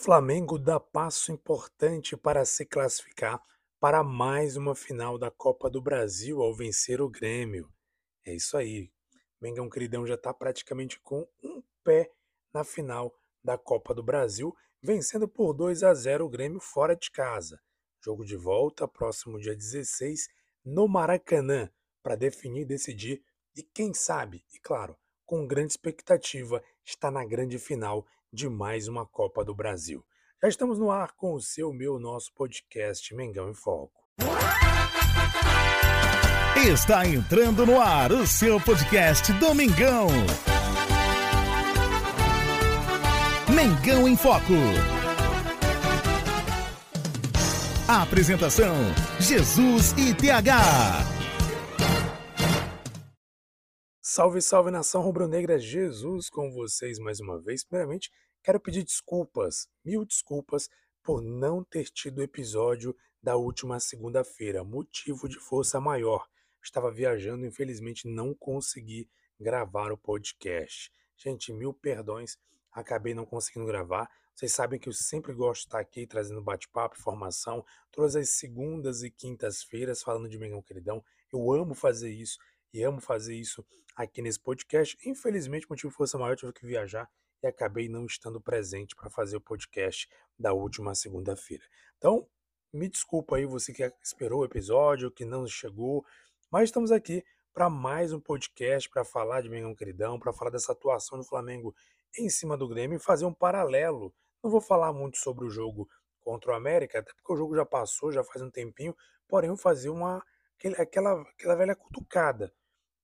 Flamengo dá passo importante para se classificar para mais uma final da Copa do Brasil ao vencer o Grêmio. É isso aí. Mengão queridão já está praticamente com um pé na final da Copa do Brasil, vencendo por 2 a 0 o Grêmio fora de casa. Jogo de volta próximo dia 16 no Maracanã para definir e decidir e quem sabe, e claro, com grande expectativa, está na grande final de mais uma Copa do Brasil. Já estamos no ar com o seu, meu, nosso podcast Mengão em Foco. Está entrando no ar o seu podcast Domingão. Mengão em Foco. Apresentação: Jesus e TH. Salve, salve nação rubro-negra, Jesus com vocês mais uma vez. Primeiramente, quero pedir desculpas, mil desculpas, por não ter tido o episódio da última segunda-feira. Motivo de força maior. Estava viajando, infelizmente não consegui gravar o podcast. Gente, mil perdões, acabei não conseguindo gravar. Vocês sabem que eu sempre gosto de estar aqui trazendo bate-papo, informação, todas as segundas e quintas-feiras falando de Mengão Queridão. Eu amo fazer isso e amo fazer isso aqui nesse podcast. Infelizmente, motivo de força maior, tive que viajar e acabei não estando presente para fazer o podcast da última segunda-feira. Então, me desculpa aí você que esperou o episódio, que não chegou, mas estamos aqui para mais um podcast para falar de Mengão Queridão, para falar dessa atuação do Flamengo em cima do Grêmio e fazer um paralelo. Não vou falar muito sobre o jogo contra o América, até porque o jogo já passou, já faz um tempinho, porém vou fazer uma aquela, aquela velha cutucada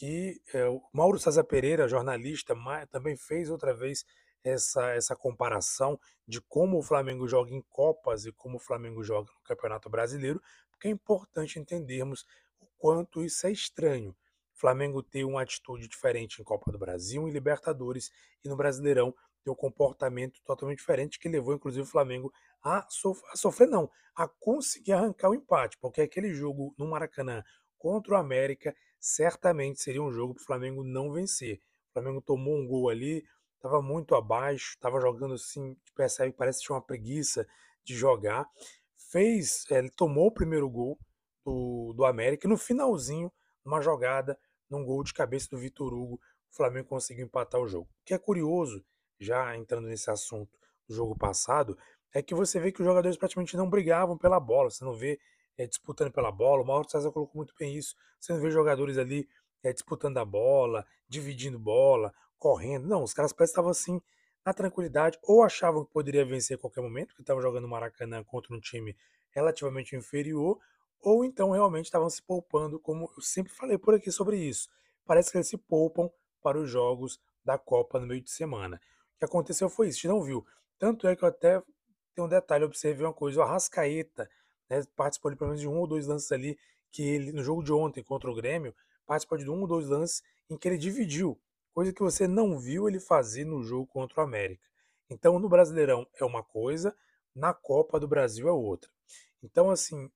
que é, o Mauro César Pereira, jornalista, também fez outra vez essa, essa comparação de como o Flamengo joga em Copas e como o Flamengo joga no Campeonato Brasileiro, porque é importante entendermos o quanto isso é estranho. O Flamengo ter uma atitude diferente em Copa do Brasil, em Libertadores e no Brasileirão ter um comportamento totalmente diferente que levou inclusive o Flamengo a, sof a sofrer, não, a conseguir arrancar o empate, porque aquele jogo no Maracanã contra o América certamente seria um jogo para o Flamengo não vencer. O Flamengo tomou um gol ali, estava muito abaixo, estava jogando assim, percebe, parece que tinha uma preguiça de jogar. Fez, é, ele tomou o primeiro gol do, do América e no finalzinho, numa jogada, num gol de cabeça do Vitor Hugo, o Flamengo conseguiu empatar o jogo. O que é curioso, já entrando nesse assunto do jogo passado, é que você vê que os jogadores praticamente não brigavam pela bola. Você não vê é, disputando pela bola. O Mauro César colocou muito bem isso. Você não vê jogadores ali é, disputando a bola, dividindo bola, correndo. Não, os caras parecem que estavam assim na tranquilidade, ou achavam que poderia vencer a qualquer momento, que estavam jogando Maracanã contra um time relativamente inferior, ou então realmente estavam se poupando, como eu sempre falei por aqui sobre isso. Parece que eles se poupam para os jogos da Copa no meio de semana. O que aconteceu foi isso, a gente não viu. Tanto é que eu até tenho um detalhe, observei uma coisa, o Arrascaeta né, participou de pelo menos de um ou dois lances ali que ele, no jogo de ontem contra o Grêmio, participou de um ou dois lances em que ele dividiu, coisa que você não viu ele fazer no jogo contra o América. Então, no Brasileirão é uma coisa, na Copa do Brasil é outra. Então, assim,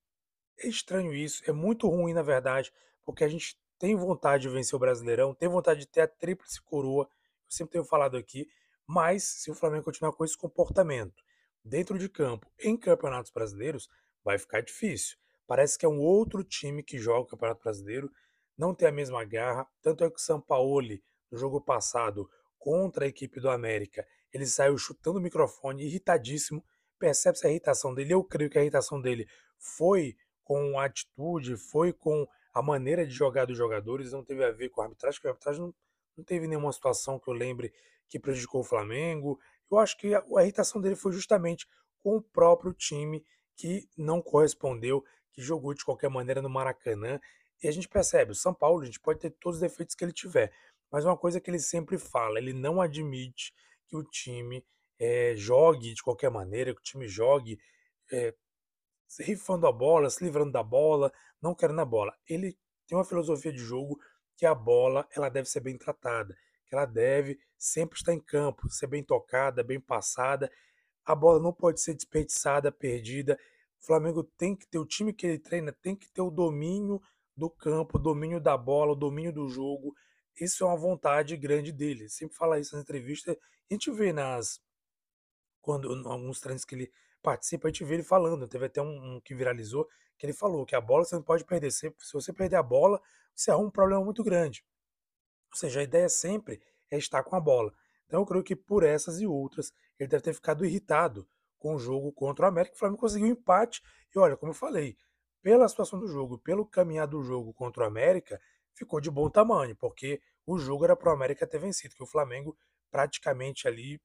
é estranho isso, é muito ruim, na verdade, porque a gente tem vontade de vencer o Brasileirão, tem vontade de ter a tríplice coroa, eu sempre tenho falado aqui, mas se o Flamengo continuar com esse comportamento dentro de campo, em campeonatos brasileiros, vai ficar difícil. Parece que é um outro time que joga o Campeonato Brasileiro, não tem a mesma garra, tanto é que o Sampaoli, no jogo passado, contra a equipe do América, ele saiu chutando o microfone, irritadíssimo, percebe-se a irritação dele, eu creio que a irritação dele foi com a atitude, foi com a maneira de jogar dos jogadores, não teve a ver com a arbitragem, porque a arbitragem não, não teve nenhuma situação que eu lembre que prejudicou o Flamengo. Eu acho que a, a irritação dele foi justamente com o próprio time que não correspondeu, que jogou de qualquer maneira no Maracanã. E a gente percebe, o São Paulo, a gente pode ter todos os defeitos que ele tiver, mas uma coisa que ele sempre fala, ele não admite que o time é, jogue de qualquer maneira, que o time jogue é, rifando a bola, se livrando da bola, não querendo a bola. Ele tem uma filosofia de jogo que a bola ela deve ser bem tratada, que ela deve sempre estar em campo, ser bem tocada, bem passada a bola não pode ser desperdiçada, perdida. O Flamengo tem que ter o time que ele treina, tem que ter o domínio do campo, o domínio da bola, o domínio do jogo. Isso é uma vontade grande dele. Sempre fala isso nas entrevistas. A gente vê nas quando alguns treinos que ele participa, a gente vê ele falando, teve até um, um que viralizou, que ele falou que a bola você não pode perder, se, se você perder a bola, você arruma um problema muito grande. Ou seja, a ideia sempre é estar com a bola. Então eu creio que por essas e outras, ele deve ter ficado irritado com o jogo contra o América. O Flamengo conseguiu um empate. E olha, como eu falei, pela situação do jogo, pelo caminhar do jogo contra o América, ficou de bom tamanho, porque o jogo era para o América ter vencido, que o Flamengo praticamente ali,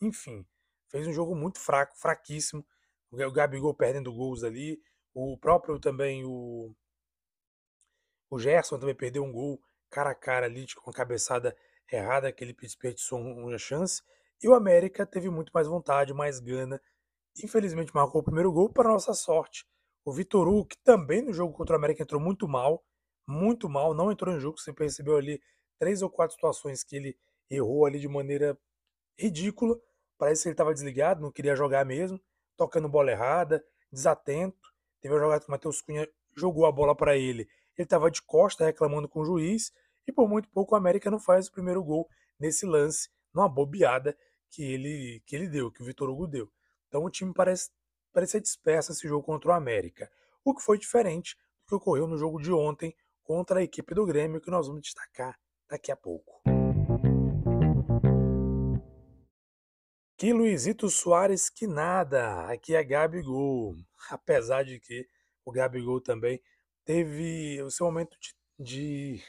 enfim, fez um jogo muito fraco, fraquíssimo. O Gabigol perdendo gols ali, o próprio também o o Gerson também perdeu um gol cara a cara ali com a cabeçada errada que ele desperdiçou uma chance. E o América teve muito mais vontade, mais gana. Infelizmente marcou o primeiro gol para nossa sorte. O Vitor Hugo, que também no jogo contra o América entrou muito mal, muito mal, não entrou em jogo, você percebeu ali três ou quatro situações que ele errou ali de maneira ridícula. Parece que ele estava desligado, não queria jogar mesmo, tocando bola errada, desatento. Teve uma jogada que o Matheus Cunha jogou a bola para ele. Ele estava de costa reclamando com o juiz e por muito pouco o América não faz o primeiro gol nesse lance, numa bobeada que ele, que ele deu, que o Vitor Hugo deu. Então o time parece, parecia disperso esse jogo contra o América. O que foi diferente do que ocorreu no jogo de ontem contra a equipe do Grêmio, que nós vamos destacar daqui a pouco. Que Luizito Soares que nada, aqui é Gabigol. Apesar de que o Gabigol também teve o seu momento de, de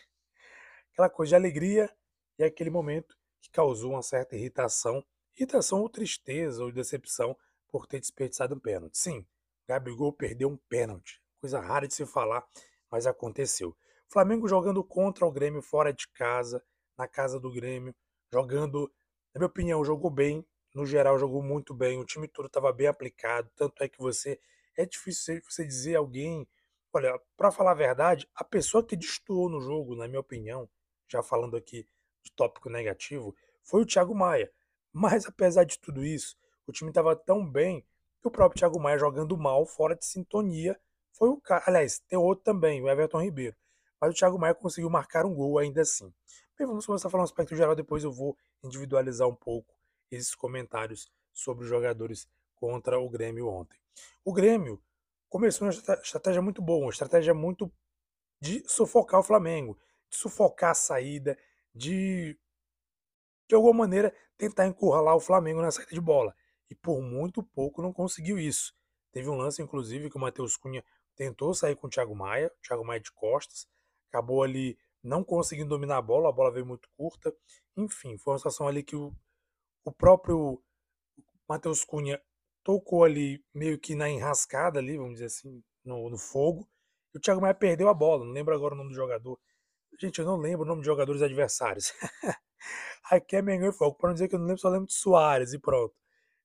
aquela coisa de alegria e aquele momento que causou uma certa irritação, irritação ou tristeza ou decepção por ter desperdiçado um pênalti. Sim, Gabigol perdeu um pênalti, coisa rara de se falar, mas aconteceu. Flamengo jogando contra o Grêmio fora de casa, na casa do Grêmio, jogando, na minha opinião, jogou bem, no geral jogou muito bem, o time todo estava bem aplicado, tanto é que você é difícil você dizer alguém, olha, para falar a verdade, a pessoa que destoou no jogo, na minha opinião, já falando aqui de tópico negativo, foi o Thiago Maia. Mas apesar de tudo isso, o time estava tão bem que o próprio Thiago Maia jogando mal, fora de sintonia, foi o cara. Aliás, tem outro também, o Everton Ribeiro. Mas o Thiago Maia conseguiu marcar um gol ainda assim. Bem, vamos começar a falar um aspecto geral, depois eu vou individualizar um pouco esses comentários sobre os jogadores contra o Grêmio ontem. O Grêmio começou uma estratégia muito boa, uma estratégia muito de sufocar o Flamengo, de sufocar a saída, de de alguma maneira tentar encurralar o Flamengo na saída de bola. E por muito pouco não conseguiu isso. Teve um lance, inclusive, que o Matheus Cunha tentou sair com o Thiago Maia, o Thiago Maia de costas, acabou ali não conseguindo dominar a bola, a bola veio muito curta. Enfim, foi uma situação ali que o, o próprio Matheus Cunha tocou ali meio que na enrascada ali, vamos dizer assim, no, no fogo. E o Thiago Maia perdeu a bola, não lembro agora o nome do jogador. Gente, eu não lembro o nome de jogadores adversários. Aqui é Mengão Fogo, para não dizer que eu não lembro, só lembro de Soares e pronto.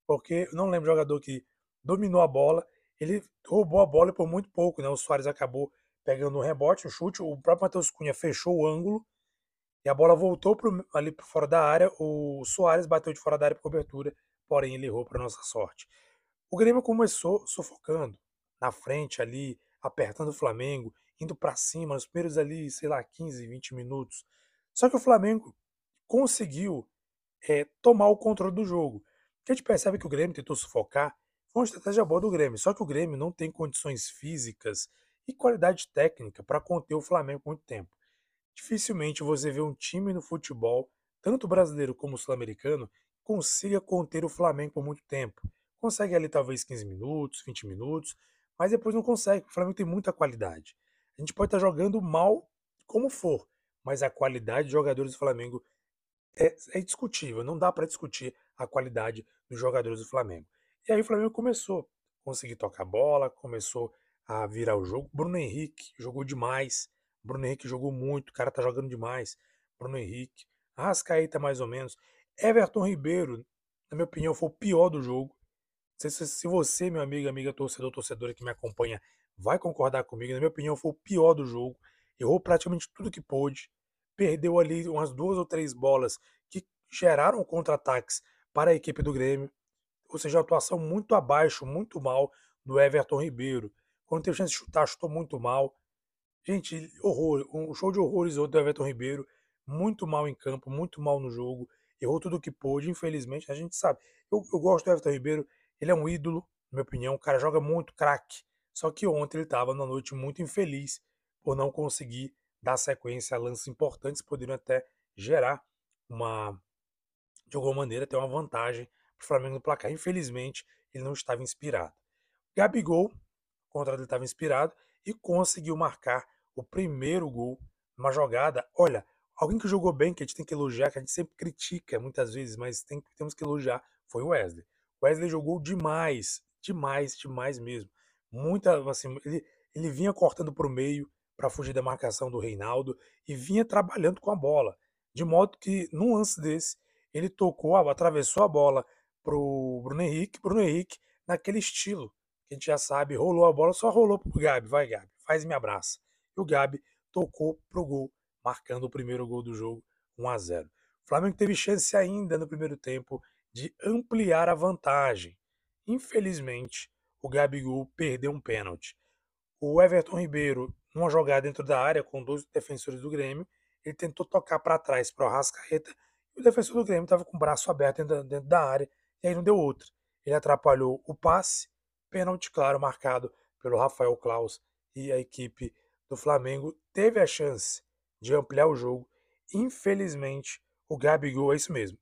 Porque eu não lembro jogador que dominou a bola, ele roubou a bola por muito pouco, né? O Soares acabou pegando um rebote, um chute, o próprio Matheus Cunha fechou o ângulo e a bola voltou pro, ali para fora da área. O Soares bateu de fora da área por cobertura, porém ele errou para nossa sorte. O Grêmio começou sufocando na frente ali, apertando o Flamengo, indo para cima nos primeiros ali, sei lá, 15, 20 minutos. Só que o Flamengo conseguiu é, tomar o controle do jogo. Que a gente percebe que o Grêmio tentou sufocar, foi uma estratégia boa do Grêmio, só que o Grêmio não tem condições físicas e qualidade técnica para conter o Flamengo por muito tempo. Dificilmente você vê um time no futebol, tanto brasileiro como sul-americano, consiga conter o Flamengo por muito tempo. Consegue ali talvez 15 minutos, 20 minutos, mas depois não consegue, o Flamengo tem muita qualidade. A gente pode estar jogando mal como for, mas a qualidade de jogadores do Flamengo é, é discutível, não dá para discutir a qualidade dos jogadores do Flamengo. E aí o Flamengo começou a conseguir tocar bola, começou a virar o jogo. Bruno Henrique jogou demais. Bruno Henrique jogou muito, o cara tá jogando demais. Bruno Henrique. Arrascaeta mais ou menos. Everton Ribeiro, na minha opinião, foi o pior do jogo. Se, se, se você, meu amigo, amiga, torcedor, torcedora que me acompanha, vai concordar comigo, na minha opinião, foi o pior do jogo. Errou praticamente tudo que pôde perdeu ali umas duas ou três bolas que geraram contra-ataques para a equipe do Grêmio. Ou seja, atuação muito abaixo, muito mal do Everton Ribeiro. Quando teve chance de chutar, chutou muito mal. Gente, horror, um show de horrores ontem do Everton Ribeiro. Muito mal em campo, muito mal no jogo. errou tudo que pôde, infelizmente, a gente sabe. Eu, eu gosto do Everton Ribeiro, ele é um ídolo, na minha opinião, o cara joga muito craque. Só que ontem ele estava numa noite muito infeliz por não conseguir dar sequência a lances importantes, poderiam até gerar uma, de alguma maneira, ter uma vantagem para o Flamengo no placar. Infelizmente, ele não estava inspirado. Gabigol, contra ele estava inspirado e conseguiu marcar o primeiro gol numa jogada. Olha, alguém que jogou bem, que a gente tem que elogiar, que a gente sempre critica muitas vezes, mas tem, temos que elogiar, foi o Wesley. Wesley jogou demais, demais, demais mesmo. Muita, assim, ele, ele vinha cortando para o meio para fugir da marcação do Reinaldo e vinha trabalhando com a bola. De modo que, num lance desse, ele tocou, atravessou a bola pro Bruno Henrique, Bruno Henrique, naquele estilo, que a gente já sabe, rolou a bola, só rolou pro Gabi, vai Gabi, faz me abraça. E o Gabi tocou pro gol, marcando o primeiro gol do jogo, 1 a 0. O Flamengo teve chance ainda no primeiro tempo de ampliar a vantagem. Infelizmente, o Gabigol perdeu um pênalti. O Everton Ribeiro, numa jogada dentro da área com dois defensores do Grêmio, ele tentou tocar para trás para o Arrascaeta e o defensor do Grêmio estava com o braço aberto dentro, dentro da área e aí não deu outra. Ele atrapalhou o passe, pênalti claro marcado pelo Rafael Klaus e a equipe do Flamengo teve a chance de ampliar o jogo. Infelizmente, o Gabigol, é isso mesmo.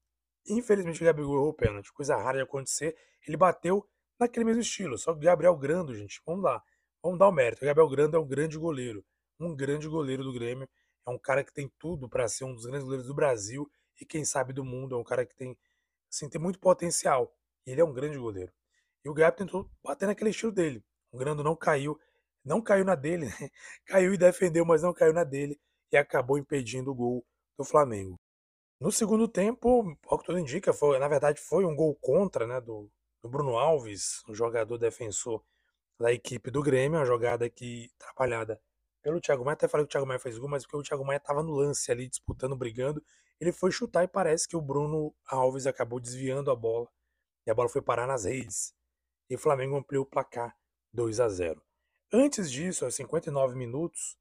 Infelizmente, o Gabigol errou o pênalti, coisa rara de acontecer. Ele bateu naquele mesmo estilo, só que o Gabriel Grando, gente, vamos lá, vamos dar o mérito. O Gabriel Grando é um grande goleiro, um grande goleiro do Grêmio. É um cara que tem tudo para ser um dos grandes goleiros do Brasil e quem sabe do mundo. É um cara que tem assim, tem muito potencial. Ele é um grande goleiro. E o Gabi tentou bater naquele estilo dele. O Grando não caiu, não caiu na dele, né? caiu e defendeu, mas não caiu na dele e acabou impedindo o gol do Flamengo. No segundo tempo, ao que tudo indica, foi, na verdade foi um gol contra né, do, do Bruno Alves, um jogador defensor da equipe do Grêmio, uma jogada que trabalhada pelo Thiago Maia. Até falei que o Thiago Maia fez gol, mas porque o Thiago Maia estava no lance ali, disputando, brigando, ele foi chutar e parece que o Bruno Alves acabou desviando a bola e a bola foi parar nas redes. E o Flamengo ampliou o placar 2 a 0. Antes disso, aos 59 minutos,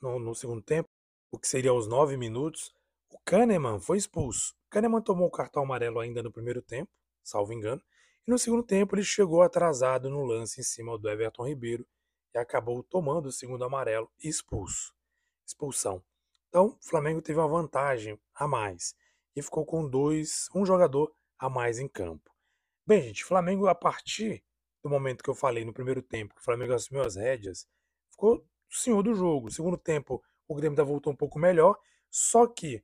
no, no segundo tempo, o que seria aos 9 minutos, o Kahneman foi expulso. O Kahneman tomou o cartão amarelo ainda no primeiro tempo, salvo engano, e no segundo tempo ele chegou atrasado no lance em cima do Everton Ribeiro e acabou tomando o segundo amarelo e expulso. Expulsão. Então, o Flamengo teve uma vantagem a mais e ficou com dois, um jogador a mais em campo. Bem, gente, Flamengo, a partir do momento que eu falei no primeiro tempo, que o Flamengo assumiu as rédeas, ficou o senhor do jogo. No segundo tempo, o Grêmio ainda voltou um pouco melhor, só que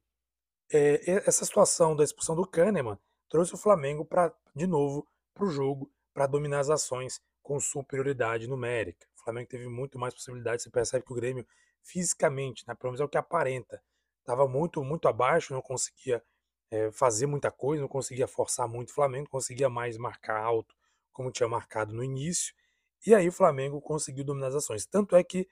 é, essa situação da expulsão do Kahneman trouxe o Flamengo para de novo para o jogo, para dominar as ações com superioridade numérica. O Flamengo teve muito mais possibilidades. Você percebe que o Grêmio fisicamente, né? pelo menos é o que aparenta. Estava muito, muito abaixo, não conseguia é, fazer muita coisa, não conseguia forçar muito o Flamengo, conseguia mais marcar alto, como tinha marcado no início. E aí o Flamengo conseguiu dominar as ações. Tanto é que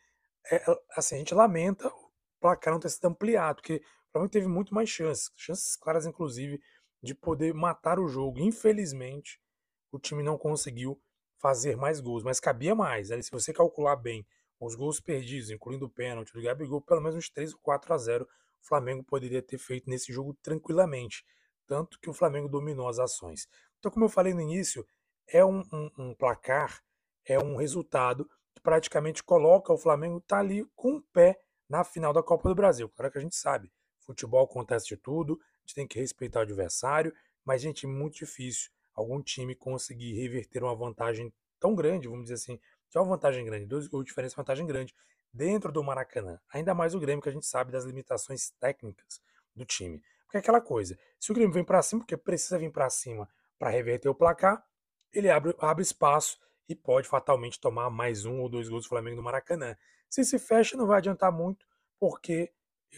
é, assim, a gente lamenta o placar não ter sido ampliado, porque Flamengo teve muito mais chances, chances claras, inclusive, de poder matar o jogo. Infelizmente, o time não conseguiu fazer mais gols, mas cabia mais. Se você calcular bem os gols perdidos, incluindo o pênalti do Gabigol, pelo menos uns 3 ou 4 a 0 o Flamengo poderia ter feito nesse jogo tranquilamente. Tanto que o Flamengo dominou as ações. Então, como eu falei no início, é um, um, um placar, é um resultado que praticamente coloca o Flamengo tá ali com o pé na final da Copa do Brasil. Claro que a gente sabe, futebol acontece de tudo, a gente tem que respeitar o adversário, mas, gente, é muito difícil algum time conseguir reverter uma vantagem tão grande, vamos dizer assim, que é uma vantagem grande, de diferença, é vantagem grande, dentro do Maracanã. Ainda mais o Grêmio, que a gente sabe das limitações técnicas do time. Porque é aquela coisa, se o Grêmio vem para cima, porque precisa vir para cima para reverter o placar, ele abre, abre espaço e pode fatalmente tomar mais um ou dois gols do Flamengo no Maracanã. Se se fecha, não vai adiantar muito, porque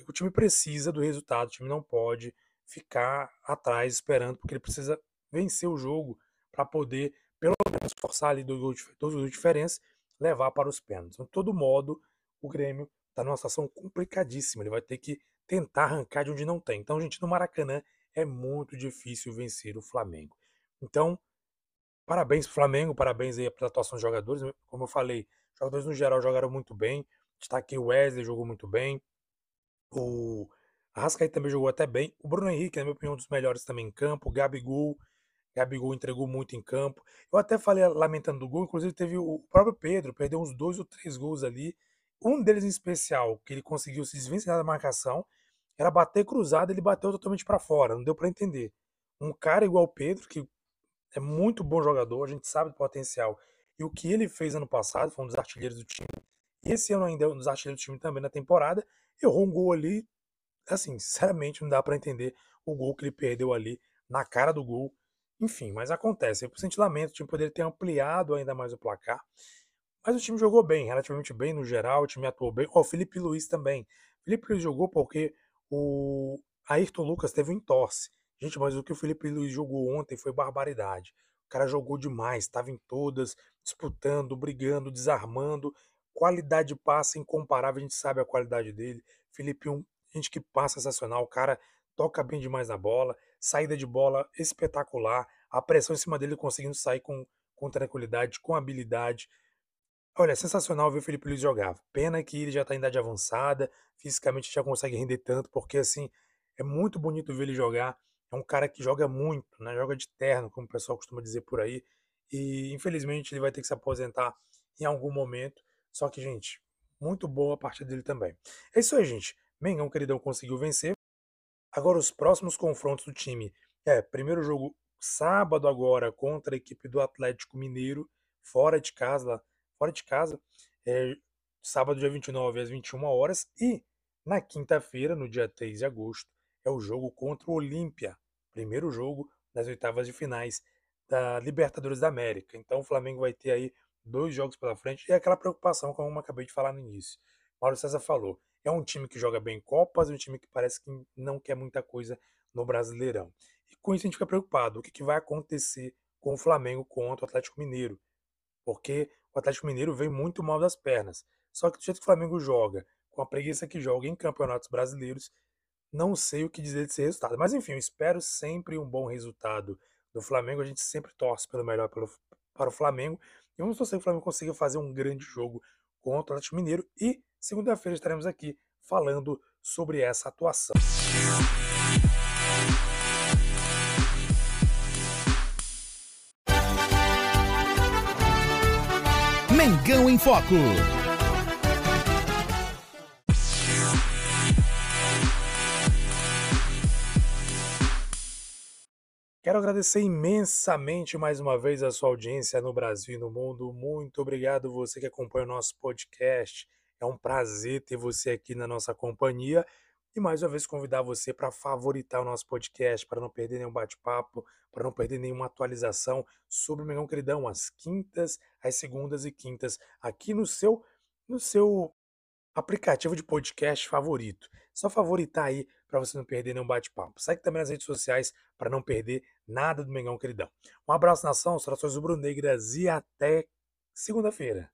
o time precisa do resultado, o time não pode ficar atrás esperando, porque ele precisa vencer o jogo para poder pelo menos forçar ali dois gols, de diferença, levar para os pênaltis. Então, de todo modo, o Grêmio está numa situação complicadíssima. Ele vai ter que tentar arrancar de onde não tem. Então, gente, no Maracanã é muito difícil vencer o Flamengo. Então, parabéns para o Flamengo, parabéns aí pela atuação dos jogadores. Como eu falei, os jogadores no geral jogaram muito bem. Está aqui o Wesley jogou muito bem. O Arrascaeta também jogou até bem. O Bruno Henrique, na minha opinião, um dos melhores também em campo. Gabigol, Gabigol entregou muito em campo. Eu até falei lamentando do gol, inclusive teve o próprio Pedro, perdeu uns dois ou três gols ali. Um deles em especial, que ele conseguiu se desvencilhar da marcação, era bater cruzado, ele bateu totalmente para fora, não deu para entender. Um cara igual o Pedro, que é muito bom jogador, a gente sabe do potencial. E o que ele fez ano passado, foi um dos artilheiros do time. Esse ano ainda é um dos artilheiros do time também na temporada. Errou um gol ali, assim, sinceramente não dá para entender o gol que ele perdeu ali na cara do gol. Enfim, mas acontece. Eu senti lamento, o time poderia ter ampliado ainda mais o placar. Mas o time jogou bem, relativamente bem no geral, o time atuou bem. O Felipe Luiz também. Felipe Luiz jogou porque o Ayrton Lucas teve um entorse. Gente, mas o que o Felipe Luiz jogou ontem foi barbaridade. O cara jogou demais, estava em todas, disputando, brigando, desarmando. Qualidade de passe incomparável, a gente sabe a qualidade dele. Felipe, um, gente que passa sensacional, o cara toca bem demais na bola, saída de bola espetacular, a pressão em cima dele conseguindo sair com, com tranquilidade, com habilidade. Olha, é sensacional ver o Felipe Luiz jogar. Pena que ele já está em idade avançada, fisicamente já consegue render tanto, porque assim, é muito bonito ver ele jogar. É um cara que joga muito, né? Joga de terno, como o pessoal costuma dizer por aí. E infelizmente ele vai ter que se aposentar em algum momento. Só que, gente, muito boa a partida dele também. É isso aí, gente. Mengão, queridão, conseguiu vencer. Agora os próximos confrontos do time. É, primeiro jogo sábado agora contra a equipe do Atlético Mineiro, fora de casa, fora de casa, é, sábado, dia 29, às 21 horas. E na quinta-feira, no dia 3 de agosto, é o jogo contra o Olímpia. Primeiro jogo das oitavas de finais da Libertadores da América. Então o Flamengo vai ter aí dois jogos pela frente e aquela preocupação, como eu acabei de falar no início. Mauro César falou, é um time que joga bem Copas, um time que parece que não quer muita coisa no Brasileirão. E com isso a gente fica preocupado. O que, que vai acontecer com o Flamengo contra o Atlético Mineiro? Porque o Atlético Mineiro vem muito mal das pernas. Só que do jeito que o Flamengo joga, com a preguiça que joga em campeonatos brasileiros, não sei o que dizer desse resultado. Mas enfim, eu espero sempre um bom resultado do Flamengo. A gente sempre torce pelo melhor pelo, para o Flamengo. E vamos torcer que o Flamengo consiga fazer um grande jogo contra o Atlético Mineiro. E segunda-feira estaremos aqui falando sobre essa atuação. Mengão em Foco. Quero agradecer imensamente mais uma vez a sua audiência no Brasil e no mundo. Muito obrigado você que acompanha o nosso podcast. É um prazer ter você aqui na nossa companhia e mais uma vez convidar você para favoritar o nosso podcast, para não perder nenhum bate-papo, para não perder nenhuma atualização sobre o Mengão Queridão, às quintas, às segundas e quintas, aqui no seu, no seu aplicativo de podcast favorito. Só favoritar aí para você não perder nenhum bate-papo. Segue também nas redes sociais para não perder nada do Mengão Queridão. Um abraço, nação, saudações rubro-negras e até segunda-feira.